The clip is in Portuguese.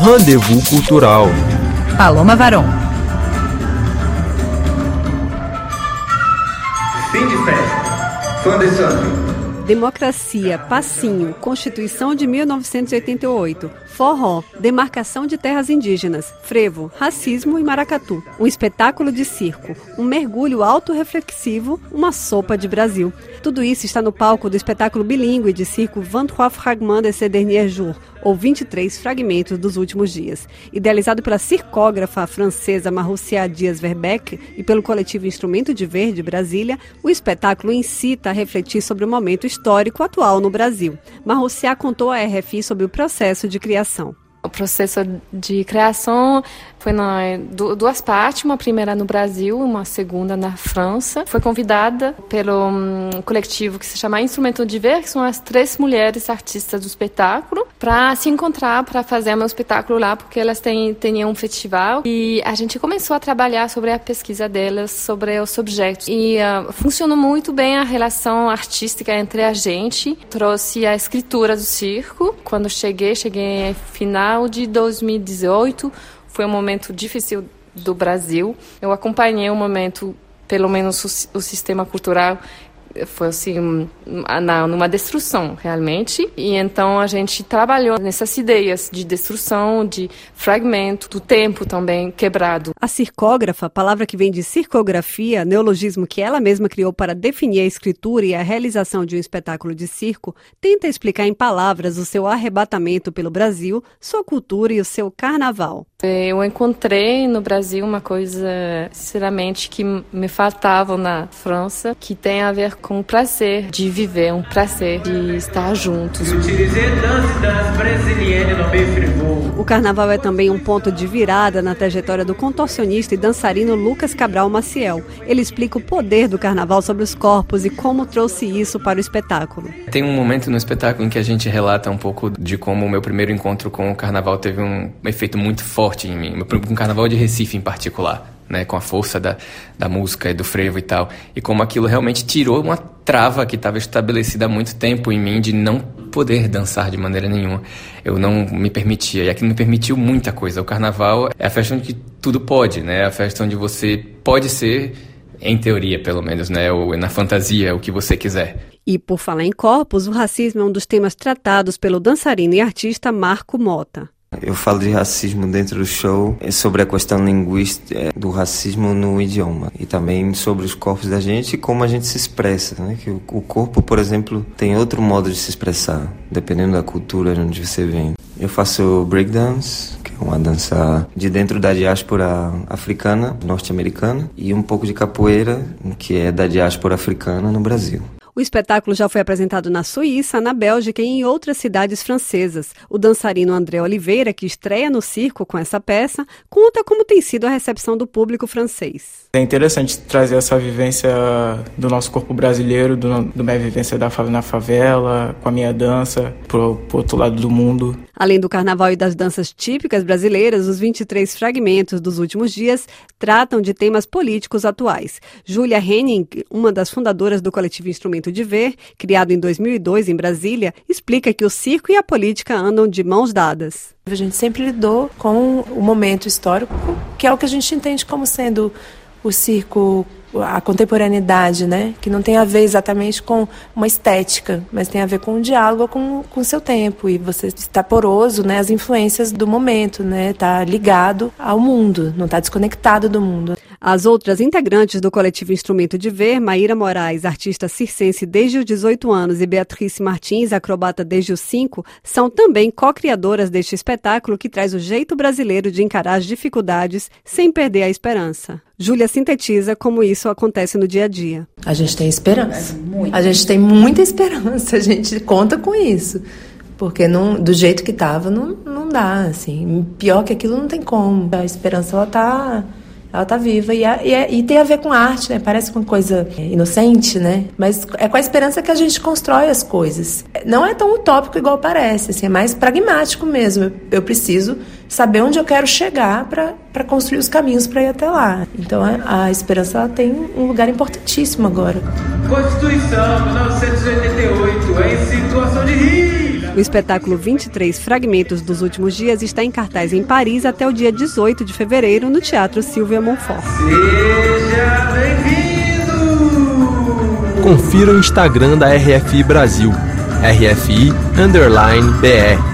Rendezvous Cultural. Paloma Varon. Fim de festa. Fã de sangue. Democracia, Passinho, Constituição de 1988, Forró, Demarcação de Terras Indígenas, Frevo, Racismo e Maracatu, um espetáculo de circo, um mergulho autorreflexivo, uma sopa de Brasil. Tudo isso está no palco do espetáculo bilíngue de circo 23 Fragments de ces derniers jours, ou 23 fragmentos dos últimos dias. Idealizado pela circógrafa francesa Marussia Dias Verbeck e pelo coletivo Instrumento de Verde Brasília, o espetáculo incita a refletir sobre o momento histórico atual no Brasil. Marussia contou à RFI sobre o processo de criação. Processo de criação foi na, duas partes, uma primeira no Brasil, uma segunda na França. Foi convidada pelo um, coletivo que se chama Instrumento de Ver, que são as três mulheres artistas do espetáculo, para se encontrar, para fazer meu espetáculo lá, porque elas têm, têm um festival. E a gente começou a trabalhar sobre a pesquisa delas, sobre os objetos. E uh, funcionou muito bem a relação artística entre a gente. Trouxe a escritura do circo. Quando cheguei, cheguei final de 2018 foi um momento difícil do Brasil. Eu acompanhei o um momento, pelo menos o, o sistema cultural foi assim na, numa destruição realmente. E então a gente trabalhou nessas ideias de destruição de fragmento do tempo também quebrado. A circógrafa palavra que vem de circografia neologismo que ela mesma criou para definir a escritura e a realização de um espetáculo de circo tenta explicar em palavras o seu arrebatamento pelo Brasil sua cultura e o seu carnaval. Eu encontrei no Brasil uma coisa sinceramente que me faltava na França que tem a ver com o prazer de viver, um prazer de estar juntos. O carnaval é também um ponto de virada na trajetória do contorcionista e dançarino Lucas Cabral Maciel. Ele explica o poder do carnaval sobre os corpos e como trouxe isso para o espetáculo. Tem um momento no espetáculo em que a gente relata um pouco de como o meu primeiro encontro com o carnaval teve um efeito muito forte em mim, um carnaval de Recife em particular né, com a força da, da música e do frevo e tal, e como aquilo realmente tirou uma trava que estava estabelecida há muito tempo em mim de não poder dançar de maneira nenhuma. Eu não me permitia, e aquilo me permitiu muita coisa. O carnaval é a festa onde tudo pode, né? É a festa onde você pode ser, em teoria pelo menos, né? Ou na fantasia, o que você quiser. E por falar em corpos, o racismo é um dos temas tratados pelo dançarino e artista Marco Mota. Eu falo de racismo dentro do show, é sobre a questão linguística é, do racismo no idioma e também sobre os corpos da gente e como a gente se expressa, né? Que o, corpo, por exemplo, tem outro modo de se expressar, dependendo da cultura de onde você vem. Eu faço breakdance, que é uma dança de dentro da diáspora africana, norte-americana, e um pouco de capoeira, que é da diáspora africana no Brasil. O espetáculo já foi apresentado na Suíça, na Bélgica e em outras cidades francesas. O dançarino André Oliveira, que estreia no circo com essa peça, conta como tem sido a recepção do público francês. É interessante trazer essa vivência do nosso corpo brasileiro, do, do minha vivência da, na favela, com a minha dança, pro, pro outro lado do mundo. Além do carnaval e das danças típicas brasileiras, os 23 fragmentos dos últimos dias tratam de temas políticos atuais. Júlia Henning, uma das fundadoras do coletivo Instrumento de Ver, criado em 2002 em Brasília, explica que o circo e a política andam de mãos dadas. A gente sempre lidou com o momento histórico, que é o que a gente entende como sendo o circo a contemporaneidade, né? Que não tem a ver exatamente com uma estética, mas tem a ver com um diálogo com o seu tempo e você está poroso, né? As influências do momento, né? Está ligado ao mundo, não está desconectado do mundo. As outras integrantes do coletivo Instrumento de Ver, Maíra Moraes, artista circense desde os 18 anos, e Beatriz Martins, acrobata desde os 5, são também co-criadoras deste espetáculo que traz o jeito brasileiro de encarar as dificuldades sem perder a esperança. Júlia sintetiza como isso acontece no dia a dia. A gente tem esperança. É, a gente tem muita esperança, a gente conta com isso. Porque não, do jeito que estava, não, não dá, assim. Pior que aquilo não tem como. A esperança, ela tá ela tá viva e, é, e, é, e, tem a ver com arte, né? Parece uma coisa inocente, né? Mas é com a esperança que a gente constrói as coisas. Não é tão utópico igual parece, assim, é mais pragmático mesmo. Eu, eu preciso saber onde eu quero chegar para construir os caminhos para ir até lá. Então a, a esperança ela tem um lugar importantíssimo agora. Constituição 1988 é em situação de rir. O espetáculo 23 Fragmentos dos Últimos Dias está em cartaz em Paris até o dia 18 de fevereiro no Teatro Silvia Monfort. Seja bem-vindo! Confira o Instagram da RFI Brasil, RFI Underline BR.